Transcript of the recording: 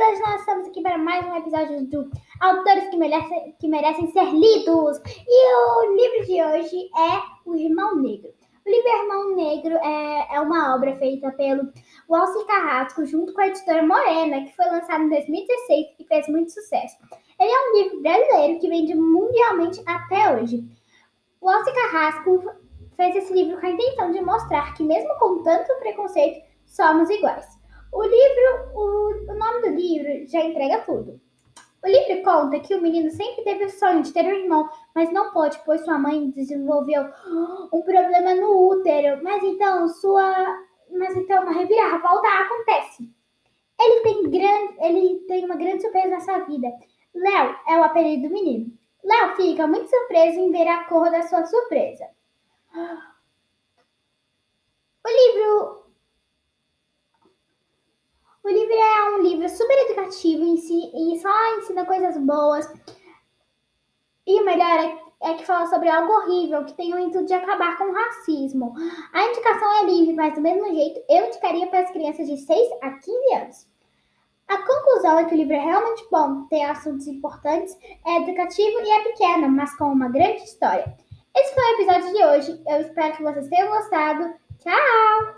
hoje nós estamos aqui para mais um episódio do Autores que merecem, que merecem ser lidos. E o livro de hoje é O Irmão Negro. O livro Irmão Negro é, é uma obra feita pelo Walter Carrasco junto com a editora Morena, que foi lançado em 2016 e fez muito sucesso. Ele é um livro brasileiro que vende mundialmente até hoje. Walter Carrasco fez esse livro com a intenção de mostrar que, mesmo com tanto preconceito, somos iguais. O livro, o, o nome do livro já entrega tudo. O livro conta que o menino sempre teve o sonho de ter um irmão, mas não pode, pois sua mãe desenvolveu um problema no útero. Mas então sua, mas então uma reviravolta acontece. Ele tem grande, ele tem uma grande surpresa nessa vida. Léo é o apelido do menino. Léo fica muito surpreso em ver a cor da sua surpresa. O livro o livro é um livro super educativo e só ensina coisas boas. E o melhor é, é que fala sobre algo horrível que tem o intuito de acabar com o racismo. A indicação é livre, mas do mesmo jeito eu indicaria para as crianças de 6 a 15 anos. A conclusão é que o livro é realmente bom, tem assuntos importantes, é educativo e é pequeno, mas com uma grande história. Esse foi o episódio de hoje. Eu espero que vocês tenham gostado. Tchau!